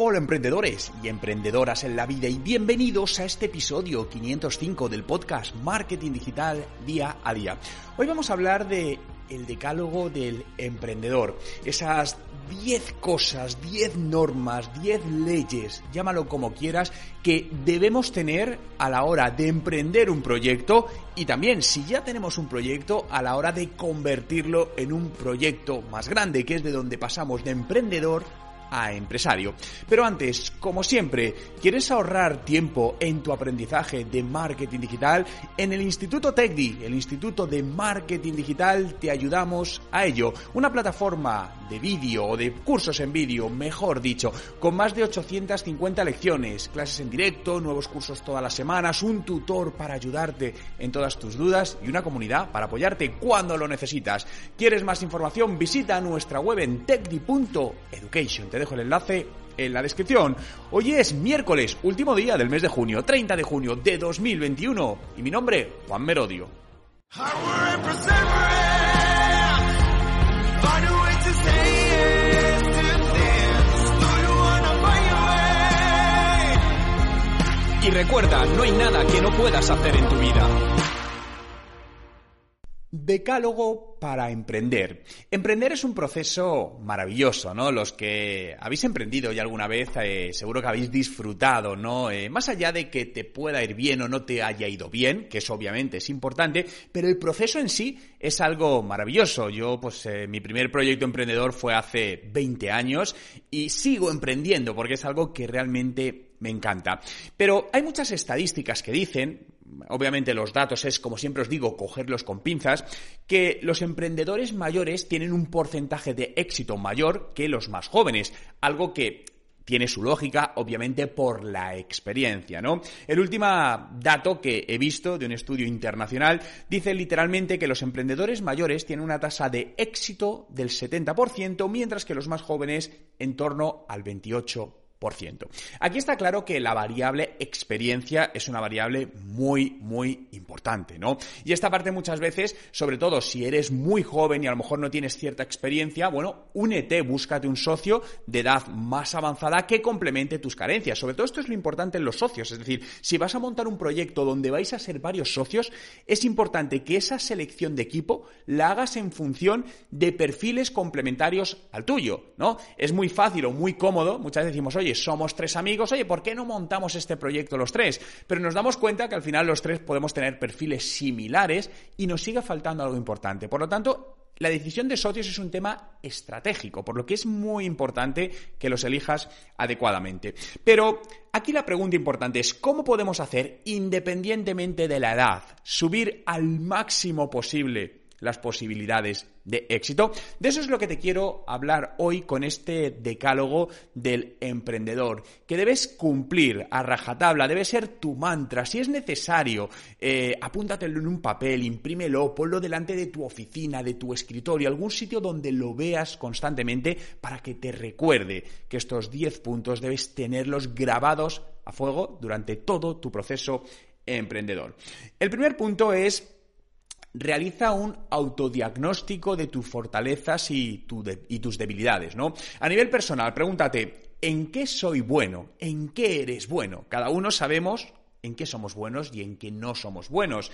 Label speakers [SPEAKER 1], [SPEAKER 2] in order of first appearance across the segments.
[SPEAKER 1] Hola emprendedores y emprendedoras en la vida y bienvenidos a este episodio 505 del podcast Marketing Digital Día a Día. Hoy vamos a hablar de el decálogo del emprendedor, esas 10 cosas, 10 normas, 10 leyes, llámalo como quieras, que debemos tener a la hora de emprender un proyecto y también si ya tenemos un proyecto a la hora de convertirlo en un proyecto más grande, que es de donde pasamos de emprendedor a empresario. Pero antes, como siempre, ¿quieres ahorrar tiempo en tu aprendizaje de marketing digital? En el Instituto TECDI, el Instituto de Marketing Digital, te ayudamos a ello. Una plataforma de vídeo o de cursos en vídeo, mejor dicho, con más de 850 lecciones, clases en directo, nuevos cursos todas las semanas, un tutor para ayudarte en todas tus dudas y una comunidad para apoyarte cuando lo necesitas. ¿Quieres más información? Visita nuestra web en tecdi.education dejo el enlace en la descripción. Hoy es miércoles, último día del mes de junio, 30 de junio de 2021. Y mi nombre, Juan Merodio. Y recuerda, no hay nada que no puedas hacer en tu vida. Decálogo para emprender. Emprender es un proceso maravilloso, ¿no? Los que habéis emprendido ya alguna vez, eh, seguro que habéis disfrutado, ¿no? Eh, más allá de que te pueda ir bien o no te haya ido bien, que eso obviamente es importante, pero el proceso en sí es algo maravilloso. Yo, pues, eh, mi primer proyecto emprendedor fue hace 20 años y sigo emprendiendo porque es algo que realmente me encanta. Pero hay muchas estadísticas que dicen, obviamente los datos es, como siempre os digo, cogerlos con pinzas, que los emprendedores mayores tienen un porcentaje de éxito mayor que los más jóvenes, algo que tiene su lógica, obviamente, por la experiencia, ¿no? El último dato que he visto de un estudio internacional dice literalmente que los emprendedores mayores tienen una tasa de éxito del 70%, mientras que los más jóvenes en torno al 28%. Aquí está claro que la variable experiencia es una variable muy, muy importante, ¿no? Y esta parte muchas veces, sobre todo si eres muy joven y a lo mejor no tienes cierta experiencia, bueno, únete, búscate un socio de edad más avanzada que complemente tus carencias. Sobre todo esto es lo importante en los socios, es decir, si vas a montar un proyecto donde vais a ser varios socios, es importante que esa selección de equipo la hagas en función de perfiles complementarios al tuyo, ¿no? Es muy fácil o muy cómodo, muchas veces decimos, oye, somos tres amigos, oye, ¿por qué no montamos este proyecto los tres? Pero nos damos cuenta que al final los tres podemos tener perfiles similares y nos sigue faltando algo importante. Por lo tanto, la decisión de socios es un tema estratégico, por lo que es muy importante que los elijas adecuadamente. Pero aquí la pregunta importante es, ¿cómo podemos hacer, independientemente de la edad, subir al máximo posible las posibilidades de éxito. De eso es lo que te quiero hablar hoy con este decálogo del emprendedor, que debes cumplir a rajatabla, debe ser tu mantra. Si es necesario, eh, apúntatelo en un papel, imprímelo, ponlo delante de tu oficina, de tu escritorio, algún sitio donde lo veas constantemente para que te recuerde que estos 10 puntos debes tenerlos grabados a fuego durante todo tu proceso emprendedor. El primer punto es realiza un autodiagnóstico de tus fortalezas y, tus debilidades, ¿no? A nivel personal, pregúntate, ¿en qué soy bueno? ¿En qué eres bueno? Cada uno sabemos en qué somos buenos y en qué no somos buenos.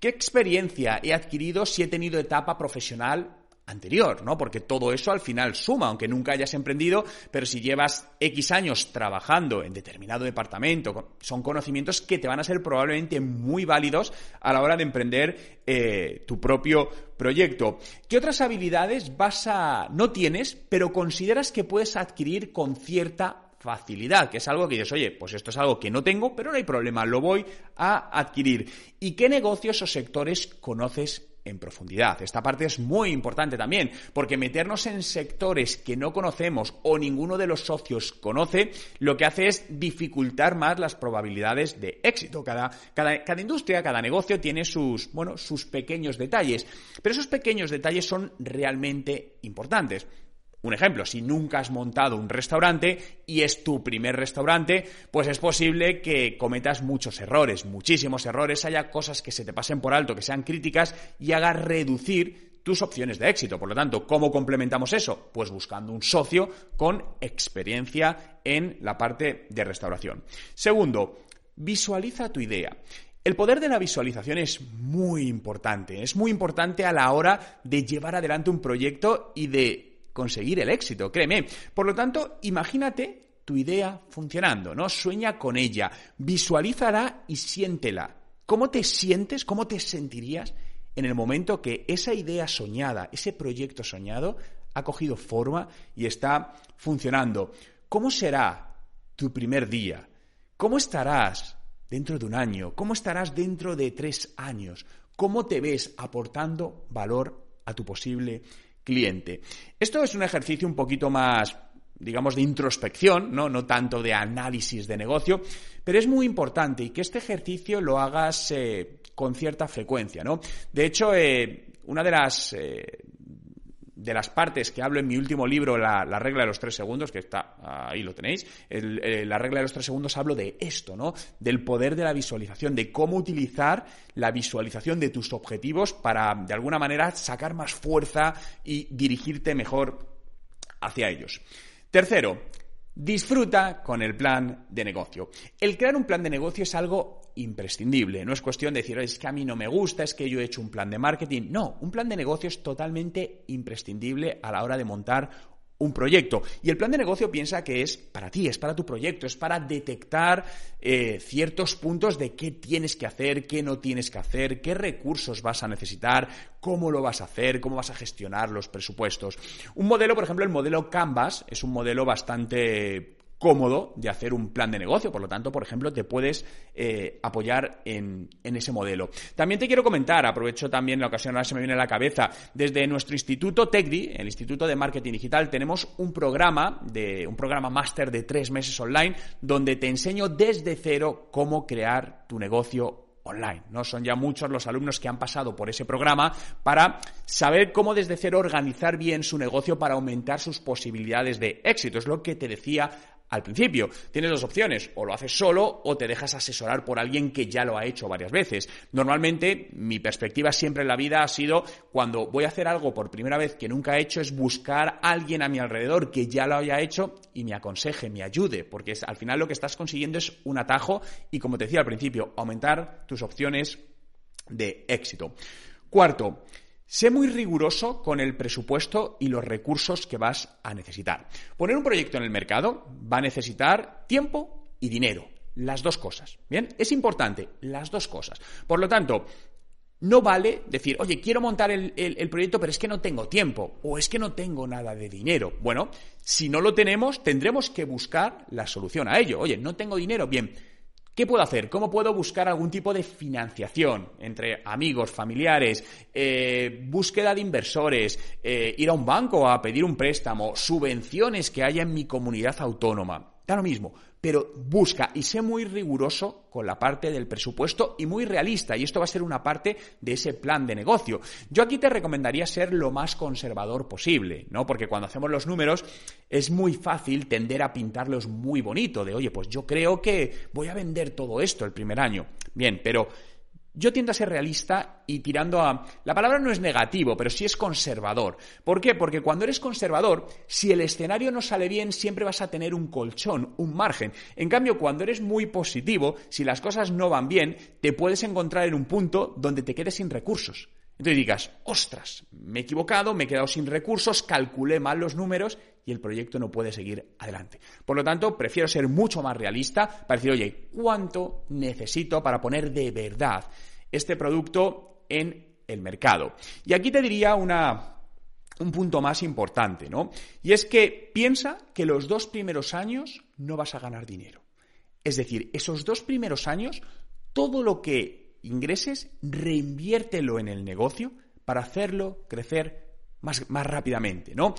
[SPEAKER 1] ¿Qué experiencia he adquirido si he tenido etapa profesional anterior, ¿no? Porque todo eso al final suma, aunque nunca hayas emprendido, pero si llevas X años trabajando en determinado departamento, son conocimientos que te van a ser probablemente muy válidos a la hora de emprender eh, tu propio proyecto. ¿Qué otras habilidades vas a no tienes, pero consideras que puedes adquirir con cierta facilidad, que es algo que dices, oye, pues esto es algo que no tengo, pero no hay problema, lo voy a adquirir. ¿Y qué negocios o sectores conoces en profundidad. Esta parte es muy importante también, porque meternos en sectores que no conocemos o ninguno de los socios conoce, lo que hace es dificultar más las probabilidades de éxito. Cada, cada, cada industria, cada negocio tiene sus, bueno, sus pequeños detalles, pero esos pequeños detalles son realmente importantes. Un ejemplo, si nunca has montado un restaurante y es tu primer restaurante, pues es posible que cometas muchos errores, muchísimos errores, haya cosas que se te pasen por alto, que sean críticas y haga reducir tus opciones de éxito. Por lo tanto, ¿cómo complementamos eso? Pues buscando un socio con experiencia en la parte de restauración. Segundo, visualiza tu idea. El poder de la visualización es muy importante, es muy importante a la hora de llevar adelante un proyecto y de conseguir el éxito, créeme. Por lo tanto, imagínate tu idea funcionando, ¿no? Sueña con ella, visualízala y siéntela. ¿Cómo te sientes, cómo te sentirías en el momento que esa idea soñada, ese proyecto soñado, ha cogido forma y está funcionando? ¿Cómo será tu primer día? ¿Cómo estarás dentro de un año? ¿Cómo estarás dentro de tres años? ¿Cómo te ves aportando valor a tu posible cliente. Esto es un ejercicio un poquito más digamos, de introspección, ¿no? no tanto de análisis de negocio, pero es muy importante y que este ejercicio lo hagas eh, con cierta frecuencia. ¿no? De hecho, eh, una de las, eh, de las partes que hablo en mi último libro, La, regla de los tres segundos, que está ahí lo tenéis, eh, la regla de los tres segundos hablo de esto, ¿no? Del poder de la visualización, de cómo utilizar la visualización de tus objetivos para, de alguna manera, sacar más fuerza y dirigirte mejor hacia ellos. Tercero, Disfruta con el plan de negocio. El crear un plan de negocio es algo imprescindible. No es cuestión de decir, es que a mí no me gusta, es que yo he hecho un plan de marketing. No, un plan de negocio es totalmente imprescindible a la hora de montar un proyecto. Y el plan de negocio piensa que es para ti, es para tu proyecto, es para detectar eh, ciertos puntos de qué tienes que hacer, qué no tienes que hacer, qué recursos vas a necesitar, cómo lo vas a hacer, cómo vas a gestionar los presupuestos. Un modelo, por ejemplo, el modelo Canvas es un modelo bastante cómodo de hacer un plan de negocio. Por lo tanto, por ejemplo, te puedes eh, apoyar en, ese modelo. También te quiero comentar, aprovecho también la ocasión, ahora se me viene a la cabeza, desde nuestro instituto TECDI, el Instituto de Marketing Digital, tenemos un programa, de, un programa máster de tres meses online, donde te enseño desde cero cómo crear tu negocio online. ¿no? Son ya muchos los alumnos que han pasado por ese programa para saber cómo desde cero organizar bien su negocio para aumentar sus posibilidades de éxito. Es lo que te decía al principio. Tienes dos opciones, o lo haces solo o te dejas asesorar por alguien que ya lo ha hecho varias veces. Normalmente mi perspectiva siempre en la vida ha sido cuando voy a hacer algo por primera vez que nunca he hecho es buscar a alguien a mi alrededor que ya lo haya hecho y me aconseje, me ayude, porque al final lo que estás consiguiendo es un atajo y como te decía al principio, aumentar tus opciones de éxito. Cuarto, Sé muy riguroso con el presupuesto y los recursos que vas a necesitar. Poner un proyecto en el mercado va a necesitar tiempo y dinero. Las dos cosas. ¿Bien? Es importante, las dos cosas. Por lo tanto, no vale decir, oye, quiero montar el, el, proyecto, pero es que no tengo tiempo o es que no tengo nada de dinero. Bueno, si no lo tenemos, tendremos que buscar la solución a ello. Oye, no tengo dinero, bien ¿Qué puedo hacer? ¿Cómo puedo buscar algún tipo de financiación entre amigos, familiares, eh, búsqueda de inversores, eh, ir a un banco a pedir un préstamo, subvenciones que haya en mi comunidad autónoma? Da lo mismo, pero busca y sé muy riguroso con la parte del presupuesto y muy realista, y esto va a ser una parte de ese plan de negocio. Yo aquí te recomendaría ser lo más conservador posible, ¿no? Porque cuando hacemos los números es muy fácil tender a pintarlos muy bonito, de oye, pues yo creo que voy a vender todo esto el primer año. Bien, pero yo tiendo a ser realista y tirando a... La palabra no es negativo, pero sí es conservador. ¿Por qué? Porque cuando eres conservador, si el escenario no sale bien, siempre vas a tener un colchón, un margen. En cambio, cuando eres muy positivo, si las cosas no van bien, te puedes encontrar en un punto donde te quedes sin recursos. Entonces digas, ostras, me he equivocado, me he quedado sin recursos, calculé mal los números y el proyecto no puede seguir adelante. Por lo tanto, prefiero ser mucho más realista para decir, oye, ¿cuánto necesito para poner de verdad este producto en el mercado? Y aquí te diría una, un punto más importante, ¿no? Y es que piensa que los dos primeros años no vas a ganar dinero. Es decir, esos dos primeros años, todo lo que ingreses, reinviértelo en el negocio para hacerlo crecer más, más rápidamente, ¿no?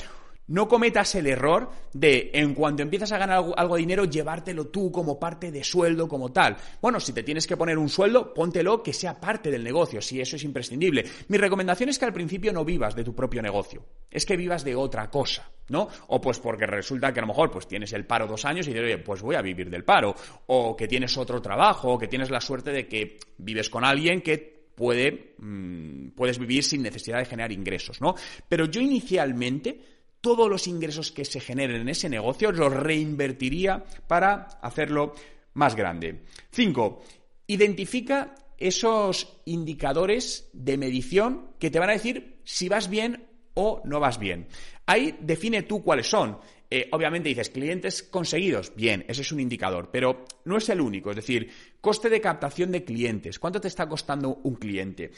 [SPEAKER 1] No cometas el error de, en cuanto empiezas a ganar algo, de dinero, llevártelo tú como parte de sueldo, como tal. Bueno, si te tienes que poner un sueldo, póntelo que sea parte del negocio, si eso es imprescindible. Mi recomendación es que al principio no vivas de tu propio negocio, es que vivas de otra cosa, ¿no? O pues porque resulta que a lo mejor pues tienes el paro dos años y dices, oye, pues voy a vivir del paro. O que tienes otro trabajo, o que tienes la suerte de que vives con alguien que puede, mm, puedes vivir sin necesidad de generar ingresos, ¿no? Pero yo inicialmente todos los ingresos que se generen en ese negocio los reinvertiría para hacerlo más grande. Cinco, identifica esos indicadores de medición que te van a decir si vas bien o no vas bien. Ahí define tú cuáles son. Eh, obviamente dices clientes conseguidos, bien, ese es un indicador, pero no es el único. Es decir, coste de captación de clientes, ¿cuánto te está costando un cliente?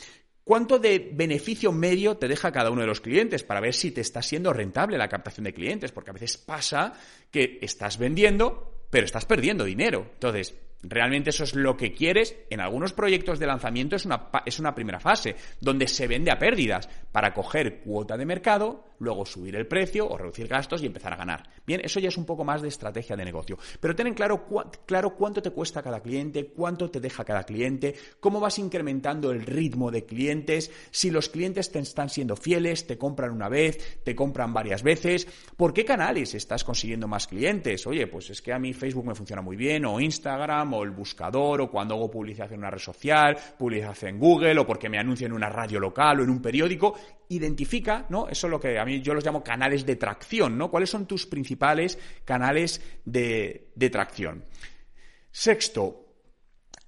[SPEAKER 1] ¿Cuánto de beneficio medio te deja cada uno de los clientes para ver si te está siendo rentable la captación de clientes? Porque a veces pasa que estás vendiendo, pero estás perdiendo dinero. Entonces, realmente eso es lo que quieres. En algunos proyectos de lanzamiento es una, es una primera fase, donde se vende a pérdidas para coger cuota de mercado, luego subir el precio o reducir gastos y empezar a ganar. Bien, eso ya es un poco más de estrategia de negocio. Pero ten en claro, claro cuánto te cuesta cada cliente, cuánto te deja cada cliente, cómo vas incrementando el ritmo de clientes, si los clientes te están siendo fieles, te compran una vez, te compran varias veces, por qué canales estás consiguiendo más clientes. Oye, pues es que a mí Facebook me funciona muy bien, o Instagram, o el buscador, o cuando hago publicidad en una red social, publicidad en Google, o porque me anuncio en una radio local o en un periódico. Identifica, ¿no? Eso es lo que yo los llamo canales de tracción, ¿no? ¿Cuáles son tus principales canales de, de tracción? Sexto,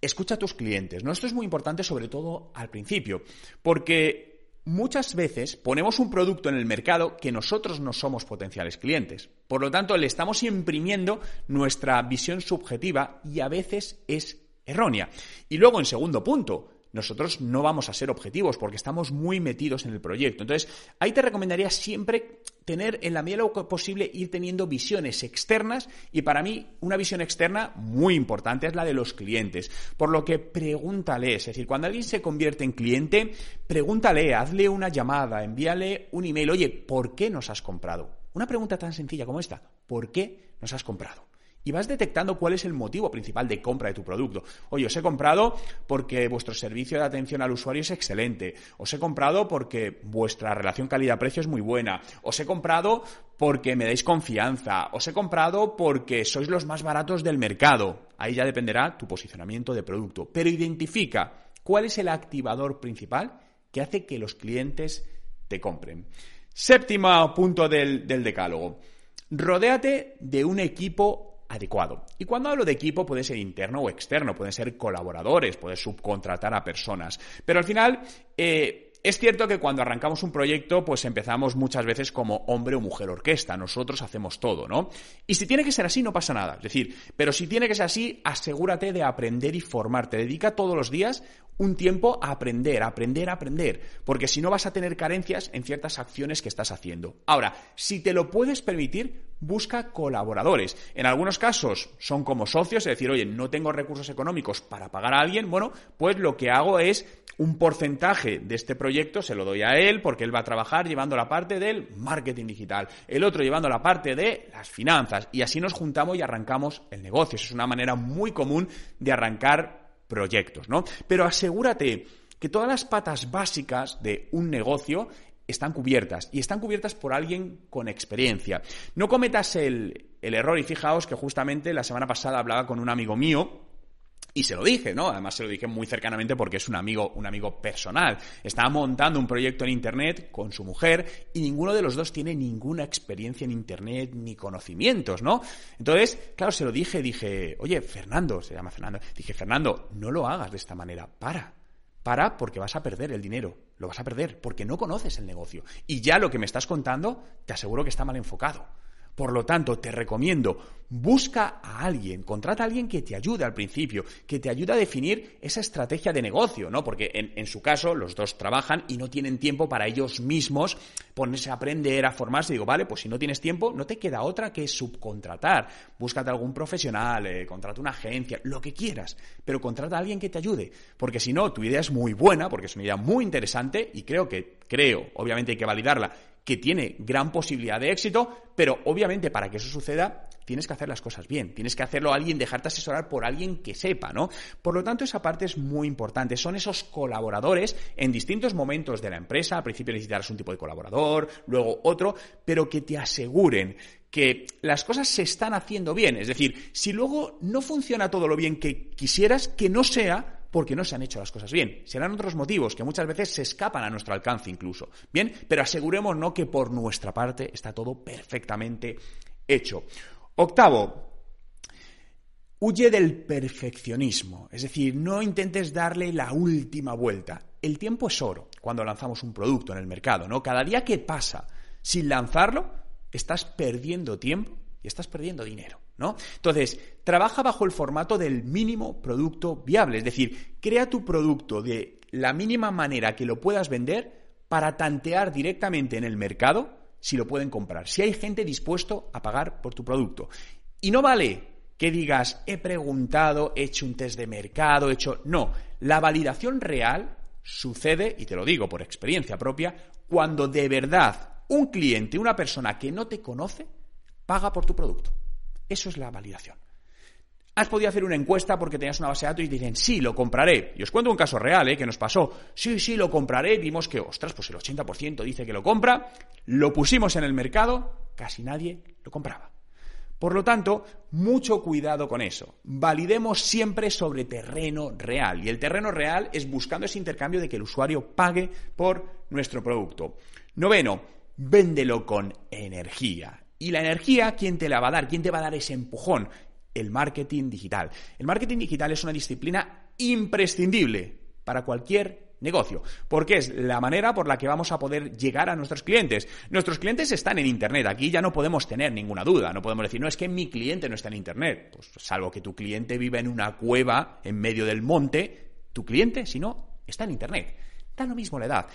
[SPEAKER 1] escucha a tus clientes, ¿no? Esto es muy importante sobre todo al principio, porque muchas veces ponemos un producto en el mercado que nosotros no somos potenciales clientes. Por lo tanto, le estamos imprimiendo nuestra visión subjetiva y a veces es errónea. Y luego, en segundo punto, nosotros no vamos a ser objetivos porque estamos muy metidos en el proyecto. Entonces, ahí te recomendaría siempre tener en la medida de lo posible ir teniendo visiones externas y para mí una visión externa muy importante es la de los clientes. Por lo que pregúntale, es decir, cuando alguien se convierte en cliente, pregúntale, hazle una llamada, envíale un email, oye, ¿por qué nos has comprado? Una pregunta tan sencilla como esta, ¿por qué nos has comprado? Y vas detectando cuál es el motivo principal de compra de tu producto. Oye, os he comprado porque vuestro servicio de atención al usuario es excelente. Os he comprado porque vuestra relación calidad-precio es muy buena. Os he comprado porque me dais confianza. Os he comprado porque sois los más baratos del mercado. Ahí ya dependerá tu posicionamiento de producto. Pero identifica cuál es el activador principal que hace que los clientes te compren. Séptimo punto del, del decálogo. Rodéate de un equipo adecuado. Y cuando hablo de equipo puede ser interno o externo, pueden ser colaboradores, puedes subcontratar a personas. Pero al final, eh, es cierto que cuando arrancamos un proyecto, pues empezamos muchas veces como hombre o mujer orquesta, nosotros hacemos todo, ¿no? Y si tiene que ser así, no pasa nada. Es decir, pero si tiene que ser así, asegúrate de aprender y formarte. Dedica todos los días un tiempo a aprender, a aprender, a aprender, porque si no vas a tener carencias en ciertas acciones que estás haciendo. Ahora, si te lo puedes permitir, busca colaboradores. En algunos casos son como socios, es decir, oye, no tengo recursos económicos para pagar a alguien, bueno, pues lo que hago es un porcentaje de este proyecto se lo doy a él porque él va a trabajar llevando la parte del marketing digital, el otro llevando la parte de las finanzas y así nos juntamos y arrancamos el negocio. Eso es una manera muy común de arrancar proyectos, ¿no? Pero asegúrate que todas las patas básicas de un negocio están cubiertas y están cubiertas por alguien con experiencia. No cometas el, el error y fijaos que justamente la semana pasada hablaba con un amigo mío y se lo dije, ¿no? Además se lo dije muy cercanamente porque es un amigo, un amigo personal. Estaba montando un proyecto en internet con su mujer y ninguno de los dos tiene ninguna experiencia en internet ni conocimientos, ¿no? Entonces, claro, se lo dije, dije, oye, Fernando, se llama Fernando, dije, Fernando, no lo hagas de esta manera, para. Para porque vas a perder el dinero, lo vas a perder porque no conoces el negocio. Y ya lo que me estás contando, te aseguro que está mal enfocado. Por lo tanto, te recomiendo Busca a alguien, contrata a alguien que te ayude al principio, que te ayude a definir esa estrategia de negocio, ¿no? Porque en, su caso los dos trabajan y no tienen tiempo para ellos mismos ponerse a aprender, a formarse. Digo, vale, pues si no tienes tiempo, no te queda otra que subcontratar. Búscate algún profesional, eh, contrata una agencia, lo que quieras, pero contrata a alguien que te ayude. Porque si no, tu idea es muy buena, porque es una idea muy interesante y creo que, creo, obviamente hay que validarla, que tiene gran posibilidad de éxito, pero obviamente para que eso suceda tienes que hacer las cosas bien, tienes que hacerlo a alguien, dejarte asesorar por alguien que sepa, ¿no? Por lo tanto, esa parte es muy importante. Son esos colaboradores en distintos momentos de la empresa. Al principio necesitarás un tipo de colaborador, luego otro, pero que te aseguren que las cosas se están haciendo bien. Es decir, si luego no funciona todo lo bien que quisieras, que no sea porque no se han hecho las cosas bien. Serán otros motivos que muchas veces se escapan a nuestro alcance incluso. Bien, pero asegurémonos que por nuestra parte está todo perfectamente hecho. Octavo, huye del perfeccionismo, es decir, no intentes darle la última vuelta. El tiempo es oro cuando lanzamos un producto en el mercado, ¿no? Cada día que pasa sin lanzarlo, estás perdiendo tiempo y estás perdiendo dinero, ¿no? Entonces, trabaja bajo el formato del mínimo producto viable, es decir, crea tu producto de la mínima manera que lo puedas vender para tantear directamente en el mercado si lo pueden comprar, si hay gente dispuesto a pagar por tu producto. Y no vale que digas, he preguntado, he hecho un test de mercado, he hecho... No, la validación real sucede, y te lo digo por experiencia propia, cuando de verdad un cliente, una persona que no te conoce, paga por tu producto. Eso es la validación has podido hacer una encuesta porque tenías una base de datos y te dicen, sí, lo compraré. Y os cuento un caso real, ¿eh? que nos pasó. Sí, sí, lo compraré. Vimos que, ostras, pues el 80% dice que lo compra. Lo pusimos en el mercado, casi nadie lo compraba. Por lo tanto, mucho cuidado con eso. Validemos siempre sobre terreno real. Y el terreno real es buscando ese intercambio de que el usuario pague por nuestro producto. Noveno, véndelo con energía. Y la energía, ¿quién te la va a dar? ¿Quién te va a dar ese empujón? el marketing digital. El marketing digital es una disciplina imprescindible para cualquier negocio, porque es la manera por la que vamos a poder llegar a nuestros clientes. Nuestros clientes están en Internet, aquí ya no podemos tener ninguna duda, no podemos decir, no es que mi cliente no está en Internet, pues salvo que tu cliente vive en una cueva en medio del monte, tu cliente, si no, está en Internet. Da lo mismo la edad.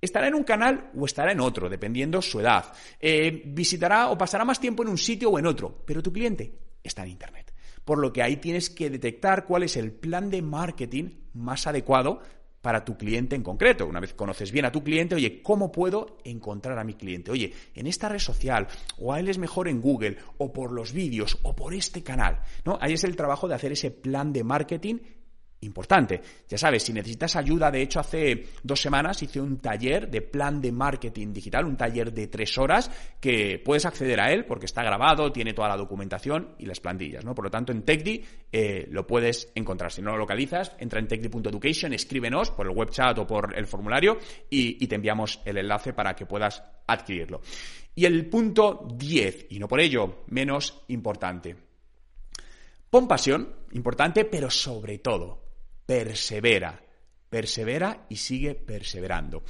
[SPEAKER 1] Estará en un canal o estará en otro, dependiendo su edad. Eh, visitará o pasará más tiempo en un sitio o en otro, pero tu cliente está en Internet. Por lo que ahí tienes que detectar cuál es el plan de marketing más adecuado para tu cliente en concreto. Una vez conoces bien a tu cliente, oye, ¿cómo puedo encontrar a mi cliente? Oye, en esta red social, o a él es mejor en Google, o por los vídeos, o por este canal. ¿no? Ahí es el trabajo de hacer ese plan de marketing importante. Ya sabes, si necesitas ayuda, de hecho hace dos semanas hice un taller de plan de marketing digital, un taller de tres horas que puedes acceder a él porque está grabado, tiene toda la documentación y las plantillas, ¿no? Por lo tanto, en TechDi eh, lo puedes encontrar. Si no lo localizas, entra en techdi.education, escríbenos por el web chat o por el formulario y, y te enviamos el enlace para que puedas adquirirlo. Y el punto 10, y no por ello menos importante. Pon pasión, importante, pero sobre todo, persevera, persevera y sigue perseverando.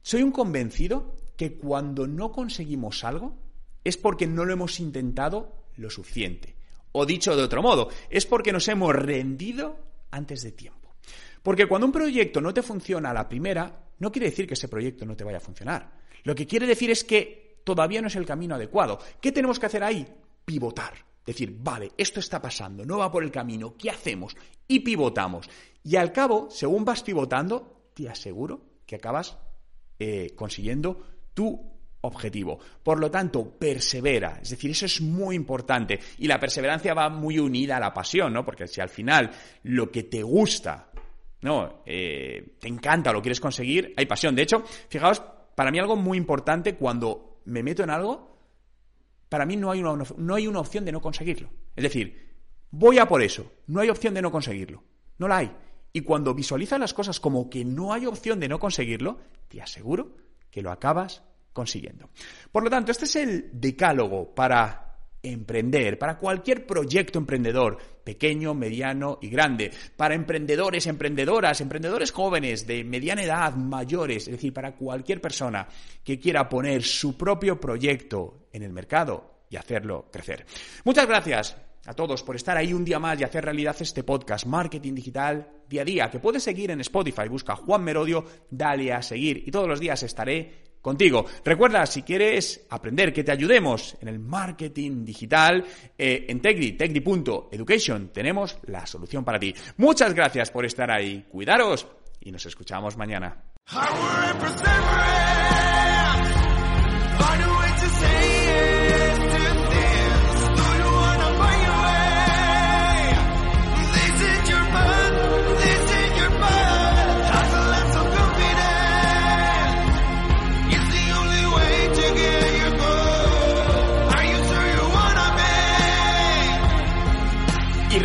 [SPEAKER 1] Soy un convencido que cuando no conseguimos algo es porque no lo hemos intentado lo suficiente. O dicho de otro modo, es porque nos hemos rendido antes de tiempo. Porque cuando un proyecto no te funciona a la primera, no quiere decir que ese proyecto no te vaya a funcionar. Lo que quiere decir es que todavía no es el camino adecuado. ¿Qué tenemos que hacer ahí? Pivotar decir, vale, esto está pasando, no va por el camino, ¿qué hacemos? Y pivotamos. Y al cabo, según vas pivotando, te aseguro que acabas eh, consiguiendo tu objetivo. Por lo tanto, persevera. Es decir, eso es muy importante. Y la perseverancia va muy unida a la pasión, ¿no? Porque si al final lo que te gusta, ¿no? Eh, te encanta, lo quieres conseguir, hay pasión. De hecho, fijaos, para mí algo muy importante cuando me meto en algo para mí no hay, una, no hay una opción de no conseguirlo. Es decir, voy a por eso, no hay opción de no conseguirlo. No la hay. Y cuando visualizas las cosas como que no hay opción de no conseguirlo, te aseguro que lo acabas consiguiendo. Por lo tanto, este es el decálogo para emprender, para cualquier proyecto emprendedor, pequeño, mediano y grande, para emprendedores, emprendedoras, emprendedores jóvenes, de mediana edad, mayores, es decir, para cualquier persona que quiera poner su propio proyecto en el mercado y hacerlo crecer. Muchas gracias a todos por estar ahí un día más y hacer realidad este podcast Marketing Digital día a día, que puedes seguir en Spotify, busca Juan Merodio, dale a seguir y todos los días estaré contigo. Recuerda, si quieres aprender que te ayudemos en el marketing digital, eh, en Tegri, tegri.education, tenemos la solución para ti. Muchas gracias por estar ahí, cuidaros y nos escuchamos mañana.